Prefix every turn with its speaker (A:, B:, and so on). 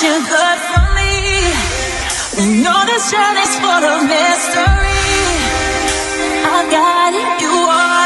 A: You're good for me. We know this journey's full of mystery. I got it. You are.